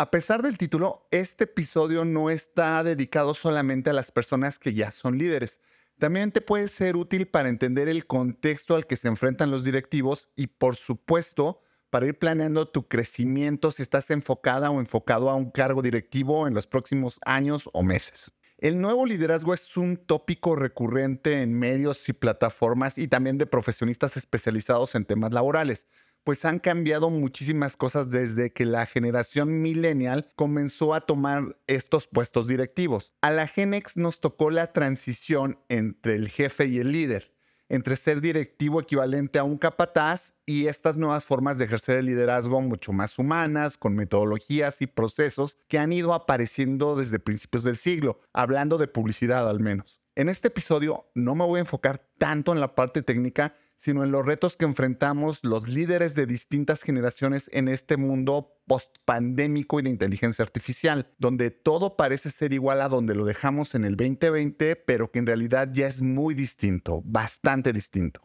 A pesar del título, este episodio no está dedicado solamente a las personas que ya son líderes. También te puede ser útil para entender el contexto al que se enfrentan los directivos y, por supuesto, para ir planeando tu crecimiento si estás enfocada o enfocado a un cargo directivo en los próximos años o meses. El nuevo liderazgo es un tópico recurrente en medios y plataformas y también de profesionistas especializados en temas laborales pues han cambiado muchísimas cosas desde que la generación millennial comenzó a tomar estos puestos directivos. A la Genex nos tocó la transición entre el jefe y el líder, entre ser directivo equivalente a un capataz y estas nuevas formas de ejercer el liderazgo mucho más humanas, con metodologías y procesos que han ido apareciendo desde principios del siglo, hablando de publicidad al menos. En este episodio no me voy a enfocar tanto en la parte técnica, sino en los retos que enfrentamos los líderes de distintas generaciones en este mundo post-pandémico y de inteligencia artificial, donde todo parece ser igual a donde lo dejamos en el 2020, pero que en realidad ya es muy distinto, bastante distinto.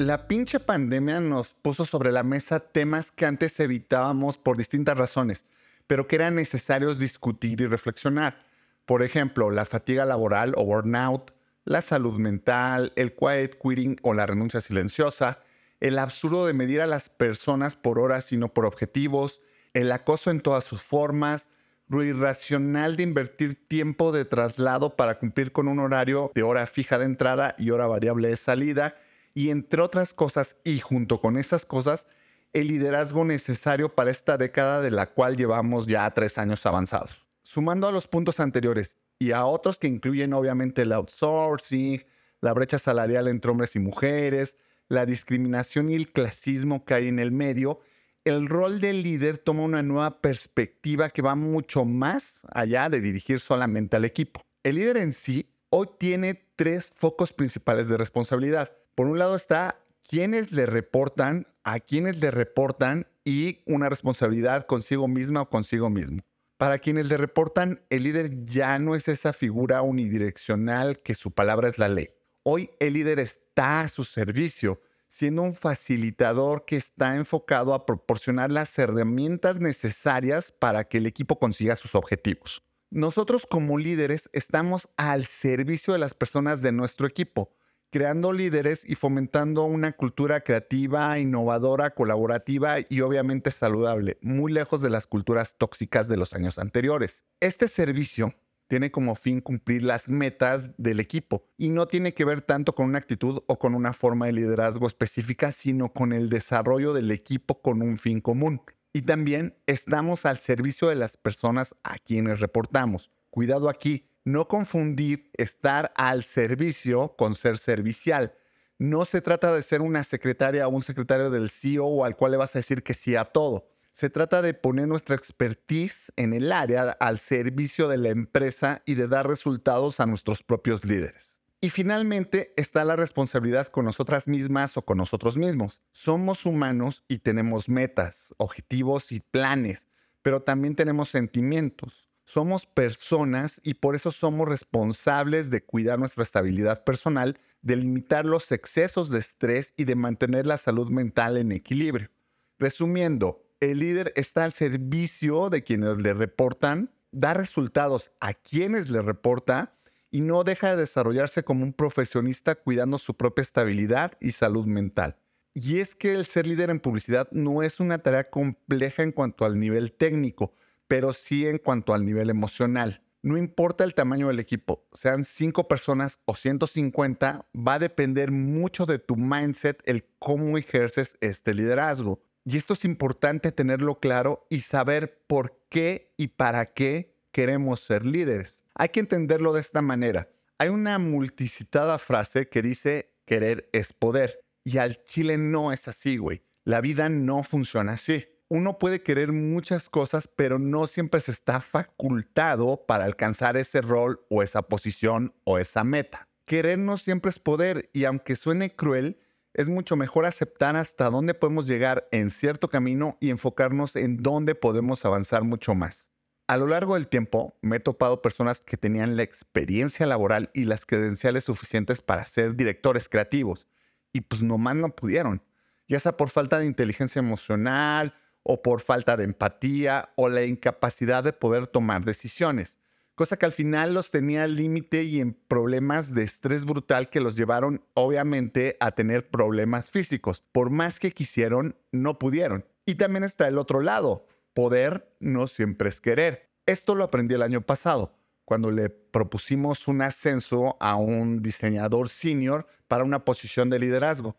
La pinche pandemia nos puso sobre la mesa temas que antes evitábamos por distintas razones, pero que eran necesarios discutir y reflexionar. Por ejemplo, la fatiga laboral o burnout, la salud mental, el quiet quitting o la renuncia silenciosa, el absurdo de medir a las personas por horas y no por objetivos, el acoso en todas sus formas, lo irracional de invertir tiempo de traslado para cumplir con un horario de hora fija de entrada y hora variable de salida, y entre otras cosas, y junto con esas cosas, el liderazgo necesario para esta década de la cual llevamos ya tres años avanzados. Sumando a los puntos anteriores y a otros que incluyen obviamente el outsourcing, la brecha salarial entre hombres y mujeres, la discriminación y el clasismo que hay en el medio, el rol del líder toma una nueva perspectiva que va mucho más allá de dirigir solamente al equipo. El líder en sí hoy tiene tres focos principales de responsabilidad. Por un lado está quienes le reportan, a quienes le reportan y una responsabilidad consigo misma o consigo mismo. Para quienes le reportan, el líder ya no es esa figura unidireccional que su palabra es la ley. Hoy el líder está a su servicio, siendo un facilitador que está enfocado a proporcionar las herramientas necesarias para que el equipo consiga sus objetivos. Nosotros como líderes estamos al servicio de las personas de nuestro equipo creando líderes y fomentando una cultura creativa, innovadora, colaborativa y obviamente saludable, muy lejos de las culturas tóxicas de los años anteriores. Este servicio tiene como fin cumplir las metas del equipo y no tiene que ver tanto con una actitud o con una forma de liderazgo específica, sino con el desarrollo del equipo con un fin común. Y también estamos al servicio de las personas a quienes reportamos. Cuidado aquí, no confundir estar al servicio con ser servicial. No se trata de ser una secretaria o un secretario del CEO al cual le vas a decir que sí a todo. Se trata de poner nuestra expertise en el área al servicio de la empresa y de dar resultados a nuestros propios líderes. Y finalmente está la responsabilidad con nosotras mismas o con nosotros mismos. Somos humanos y tenemos metas, objetivos y planes, pero también tenemos sentimientos. Somos personas y por eso somos responsables de cuidar nuestra estabilidad personal, de limitar los excesos de estrés y de mantener la salud mental en equilibrio. Resumiendo, el líder está al servicio de quienes le reportan, da resultados a quienes le reporta y no deja de desarrollarse como un profesionista cuidando su propia estabilidad y salud mental. Y es que el ser líder en publicidad no es una tarea compleja en cuanto al nivel técnico, pero sí en cuanto al nivel emocional. No importa el tamaño del equipo, sean 5 personas o 150, va a depender mucho de tu mindset el cómo ejerces este liderazgo. Y esto es importante tenerlo claro y saber por qué y para qué queremos ser líderes. Hay que entenderlo de esta manera. Hay una multicitada frase que dice querer es poder. Y al chile no es así, güey. La vida no funciona así uno puede querer muchas cosas, pero no siempre se está facultado para alcanzar ese rol o esa posición o esa meta. Querer no siempre es poder y aunque suene cruel, es mucho mejor aceptar hasta dónde podemos llegar en cierto camino y enfocarnos en dónde podemos avanzar mucho más. A lo largo del tiempo me he topado personas que tenían la experiencia laboral y las credenciales suficientes para ser directores creativos y pues nomás no pudieron, ya sea por falta de inteligencia emocional o por falta de empatía o la incapacidad de poder tomar decisiones, cosa que al final los tenía al límite y en problemas de estrés brutal que los llevaron obviamente a tener problemas físicos. Por más que quisieron, no pudieron. Y también está el otro lado, poder no siempre es querer. Esto lo aprendí el año pasado, cuando le propusimos un ascenso a un diseñador senior para una posición de liderazgo.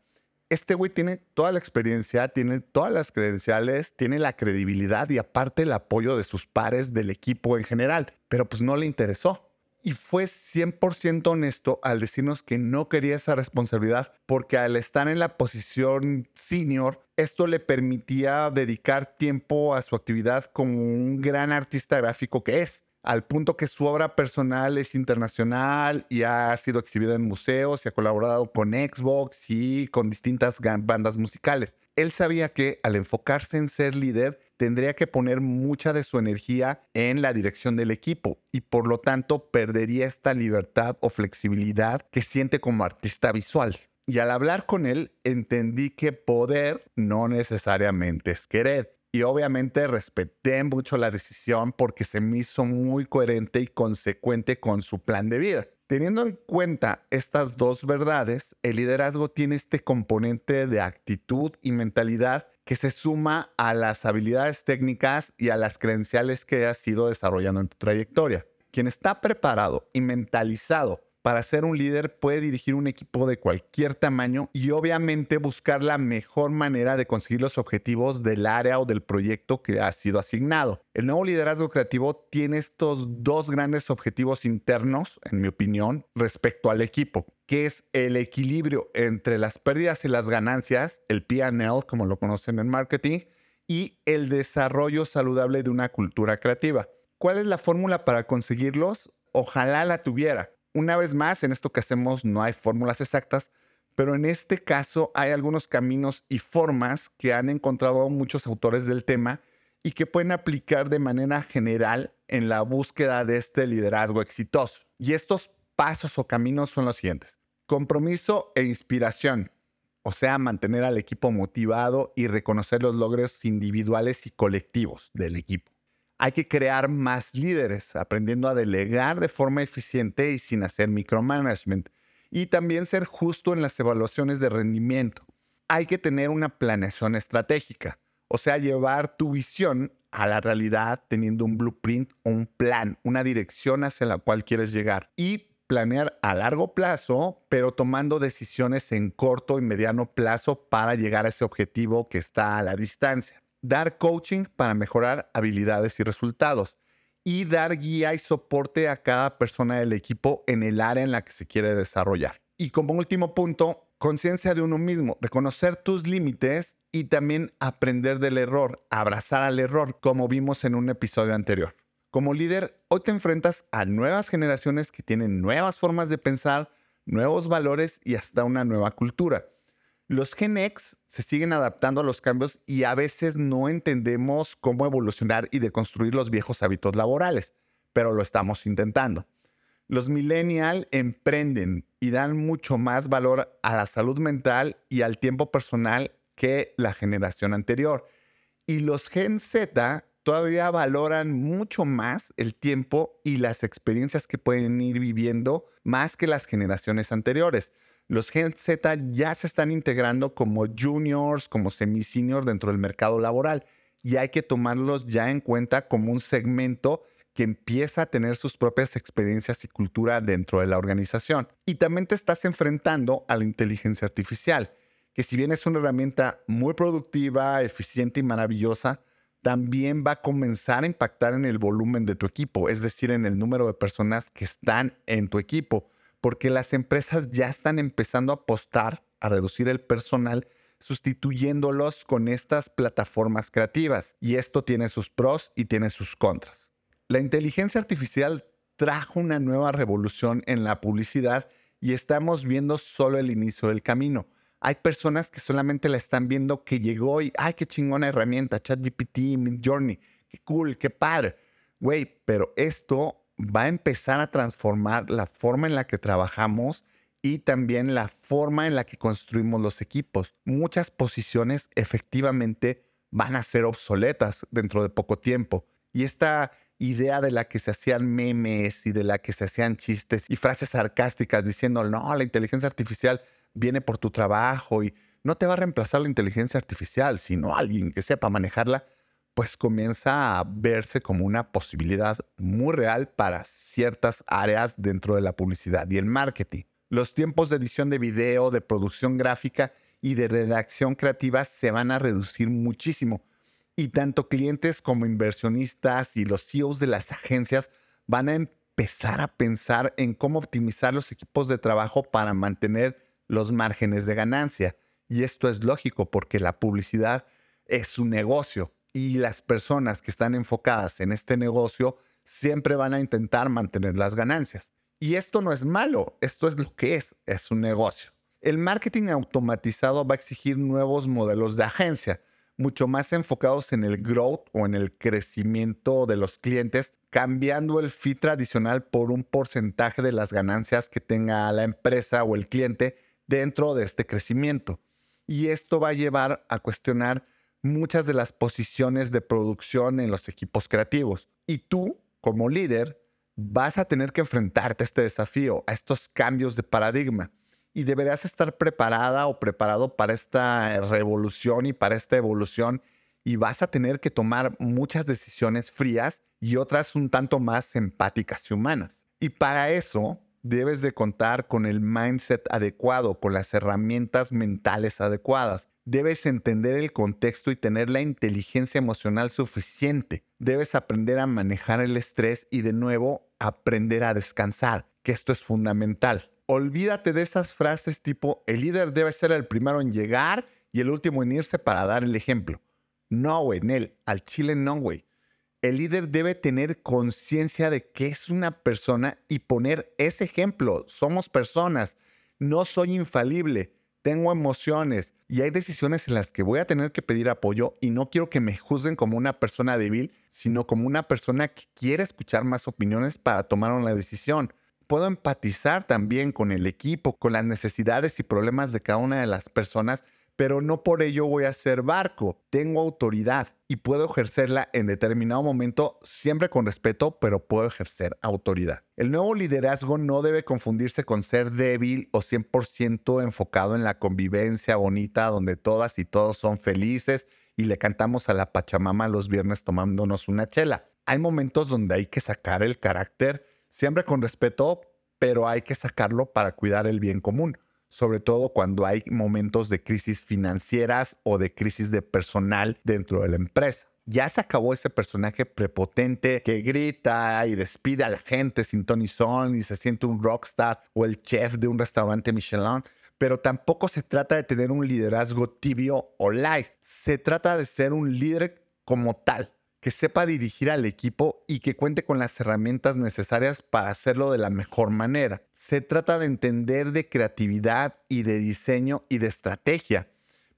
Este güey tiene toda la experiencia, tiene todas las credenciales, tiene la credibilidad y aparte el apoyo de sus pares del equipo en general, pero pues no le interesó. Y fue 100% honesto al decirnos que no quería esa responsabilidad porque al estar en la posición senior esto le permitía dedicar tiempo a su actividad como un gran artista gráfico que es, al punto que su obra personal es internacional y ha sido exhibida en museos y ha colaborado con Xbox y con distintas bandas musicales. Él sabía que al enfocarse en ser líder, tendría que poner mucha de su energía en la dirección del equipo y por lo tanto perdería esta libertad o flexibilidad que siente como artista visual. Y al hablar con él, entendí que poder no necesariamente es querer. Y obviamente respeté mucho la decisión porque se me hizo muy coherente y consecuente con su plan de vida. Teniendo en cuenta estas dos verdades, el liderazgo tiene este componente de actitud y mentalidad que se suma a las habilidades técnicas y a las credenciales que has ido desarrollando en tu trayectoria. Quien está preparado y mentalizado para ser un líder puede dirigir un equipo de cualquier tamaño y obviamente buscar la mejor manera de conseguir los objetivos del área o del proyecto que ha sido asignado. El nuevo liderazgo creativo tiene estos dos grandes objetivos internos, en mi opinión, respecto al equipo, que es el equilibrio entre las pérdidas y las ganancias, el PNL, como lo conocen en marketing, y el desarrollo saludable de una cultura creativa. ¿Cuál es la fórmula para conseguirlos? Ojalá la tuviera una vez más, en esto que hacemos no hay fórmulas exactas, pero en este caso hay algunos caminos y formas que han encontrado muchos autores del tema y que pueden aplicar de manera general en la búsqueda de este liderazgo exitoso. Y estos pasos o caminos son los siguientes. Compromiso e inspiración, o sea, mantener al equipo motivado y reconocer los logros individuales y colectivos del equipo. Hay que crear más líderes, aprendiendo a delegar de forma eficiente y sin hacer micromanagement. Y también ser justo en las evaluaciones de rendimiento. Hay que tener una planeación estratégica, o sea, llevar tu visión a la realidad teniendo un blueprint un plan, una dirección hacia la cual quieres llegar. Y planear a largo plazo, pero tomando decisiones en corto y mediano plazo para llegar a ese objetivo que está a la distancia dar coaching para mejorar habilidades y resultados y dar guía y soporte a cada persona del equipo en el área en la que se quiere desarrollar. Y como último punto, conciencia de uno mismo, reconocer tus límites y también aprender del error, abrazar al error, como vimos en un episodio anterior. Como líder, hoy te enfrentas a nuevas generaciones que tienen nuevas formas de pensar, nuevos valores y hasta una nueva cultura. Los Gen X se siguen adaptando a los cambios y a veces no entendemos cómo evolucionar y deconstruir los viejos hábitos laborales, pero lo estamos intentando. Los millennial emprenden y dan mucho más valor a la salud mental y al tiempo personal que la generación anterior. Y los Gen Z todavía valoran mucho más el tiempo y las experiencias que pueden ir viviendo más que las generaciones anteriores los Gen Z ya se están integrando como juniors, como semi-senior dentro del mercado laboral y hay que tomarlos ya en cuenta como un segmento que empieza a tener sus propias experiencias y cultura dentro de la organización. Y también te estás enfrentando a la inteligencia artificial, que si bien es una herramienta muy productiva, eficiente y maravillosa, también va a comenzar a impactar en el volumen de tu equipo, es decir, en el número de personas que están en tu equipo porque las empresas ya están empezando a apostar a reducir el personal sustituyéndolos con estas plataformas creativas. Y esto tiene sus pros y tiene sus contras. La inteligencia artificial trajo una nueva revolución en la publicidad y estamos viendo solo el inicio del camino. Hay personas que solamente la están viendo que llegó y, ay, qué chingona herramienta, ChatGPT, Midjourney, qué cool, qué padre güey, pero esto va a empezar a transformar la forma en la que trabajamos y también la forma en la que construimos los equipos. Muchas posiciones efectivamente van a ser obsoletas dentro de poco tiempo. Y esta idea de la que se hacían memes y de la que se hacían chistes y frases sarcásticas diciendo, no, la inteligencia artificial viene por tu trabajo y no te va a reemplazar la inteligencia artificial, sino alguien que sepa manejarla, pues comienza a verse como una posibilidad muy real para ciertas áreas dentro de la publicidad y el marketing. Los tiempos de edición de video, de producción gráfica y de redacción creativa se van a reducir muchísimo. Y tanto clientes como inversionistas y los CEOs de las agencias van a empezar a pensar en cómo optimizar los equipos de trabajo para mantener los márgenes de ganancia. Y esto es lógico porque la publicidad es un negocio y las personas que están enfocadas en este negocio siempre van a intentar mantener las ganancias. Y esto no es malo, esto es lo que es, es un negocio. El marketing automatizado va a exigir nuevos modelos de agencia, mucho más enfocados en el growth o en el crecimiento de los clientes, cambiando el fee tradicional por un porcentaje de las ganancias que tenga la empresa o el cliente dentro de este crecimiento. Y esto va a llevar a cuestionar muchas de las posiciones de producción en los equipos creativos. Y tú, como líder, vas a tener que enfrentarte a este desafío, a estos cambios de paradigma. Y deberás estar preparada o preparado para esta revolución y para esta evolución. Y vas a tener que tomar muchas decisiones frías y otras un tanto más empáticas y humanas. Y para eso debes de contar con el mindset adecuado, con las herramientas mentales adecuadas. Debes entender el contexto y tener la inteligencia emocional suficiente. Debes aprender a manejar el estrés y de nuevo aprender a descansar, que esto es fundamental. Olvídate de esas frases tipo el líder debe ser el primero en llegar y el último en irse para dar el ejemplo. No, güey, Nel, al chile no, güey. El líder debe tener conciencia de que es una persona y poner ese ejemplo. Somos personas. No soy infalible tengo emociones y hay decisiones en las que voy a tener que pedir apoyo y no quiero que me juzguen como una persona débil, sino como una persona que quiere escuchar más opiniones para tomar una decisión. Puedo empatizar también con el equipo, con las necesidades y problemas de cada una de las personas pero no por ello voy a ser barco. Tengo autoridad y puedo ejercerla en determinado momento, siempre con respeto, pero puedo ejercer autoridad. El nuevo liderazgo no debe confundirse con ser débil o 100% enfocado en la convivencia bonita donde todas y todos son felices y le cantamos a la Pachamama los viernes tomándonos una chela. Hay momentos donde hay que sacar el carácter, siempre con respeto, pero hay que sacarlo para cuidar el bien común sobre todo cuando hay momentos de crisis financieras o de crisis de personal dentro de la empresa. Ya se acabó ese personaje prepotente que grita y despide a la gente sin Tony son y se siente un rockstar o el chef de un restaurante Michelin. Pero tampoco se trata de tener un liderazgo tibio o light. Se trata de ser un líder como tal, que sepa dirigir al equipo y que cuente con las herramientas necesarias para hacerlo de la mejor manera. Se trata de entender de creatividad y de diseño y de estrategia,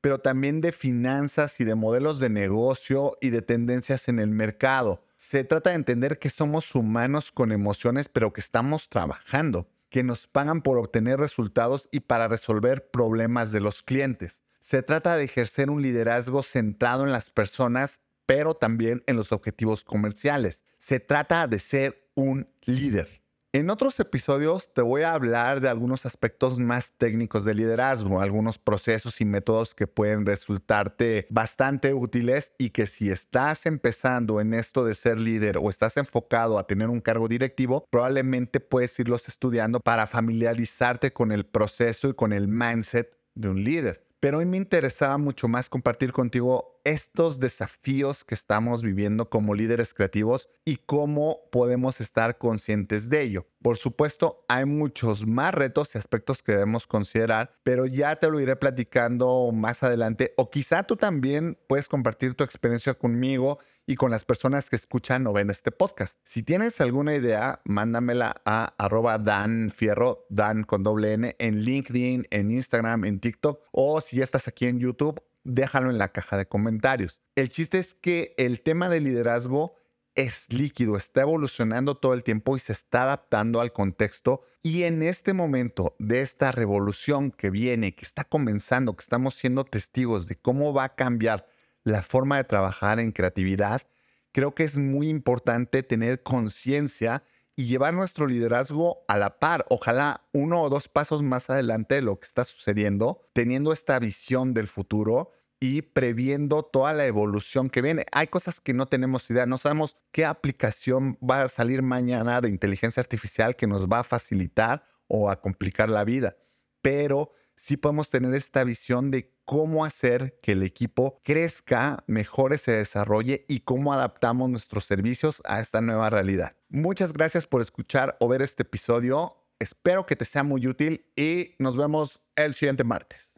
pero también de finanzas y de modelos de negocio y de tendencias en el mercado. Se trata de entender que somos humanos con emociones, pero que estamos trabajando, que nos pagan por obtener resultados y para resolver problemas de los clientes. Se trata de ejercer un liderazgo centrado en las personas pero también en los objetivos comerciales. Se trata de ser un líder. En otros episodios te voy a hablar de algunos aspectos más técnicos de liderazgo, algunos procesos y métodos que pueden resultarte bastante útiles y que si estás empezando en esto de ser líder o estás enfocado a tener un cargo directivo, probablemente puedes irlos estudiando para familiarizarte con el proceso y con el mindset de un líder. Pero hoy me interesaba mucho más compartir contigo estos desafíos que estamos viviendo como líderes creativos y cómo podemos estar conscientes de ello. Por supuesto, hay muchos más retos y aspectos que debemos considerar, pero ya te lo iré platicando más adelante o quizá tú también puedes compartir tu experiencia conmigo y con las personas que escuchan o ven este podcast. Si tienes alguna idea, mándamela a arroba Dan Fierro, Dan con doble N, en LinkedIn, en Instagram, en TikTok, o si ya estás aquí en YouTube, déjalo en la caja de comentarios. El chiste es que el tema de liderazgo es líquido, está evolucionando todo el tiempo y se está adaptando al contexto. Y en este momento de esta revolución que viene, que está comenzando, que estamos siendo testigos de cómo va a cambiar la forma de trabajar en creatividad, creo que es muy importante tener conciencia y llevar nuestro liderazgo a la par, ojalá uno o dos pasos más adelante de lo que está sucediendo, teniendo esta visión del futuro y previendo toda la evolución que viene. Hay cosas que no tenemos idea, no sabemos qué aplicación va a salir mañana de inteligencia artificial que nos va a facilitar o a complicar la vida, pero sí podemos tener esta visión de cómo hacer que el equipo crezca, mejore, se desarrolle y cómo adaptamos nuestros servicios a esta nueva realidad. Muchas gracias por escuchar o ver este episodio. Espero que te sea muy útil y nos vemos el siguiente martes.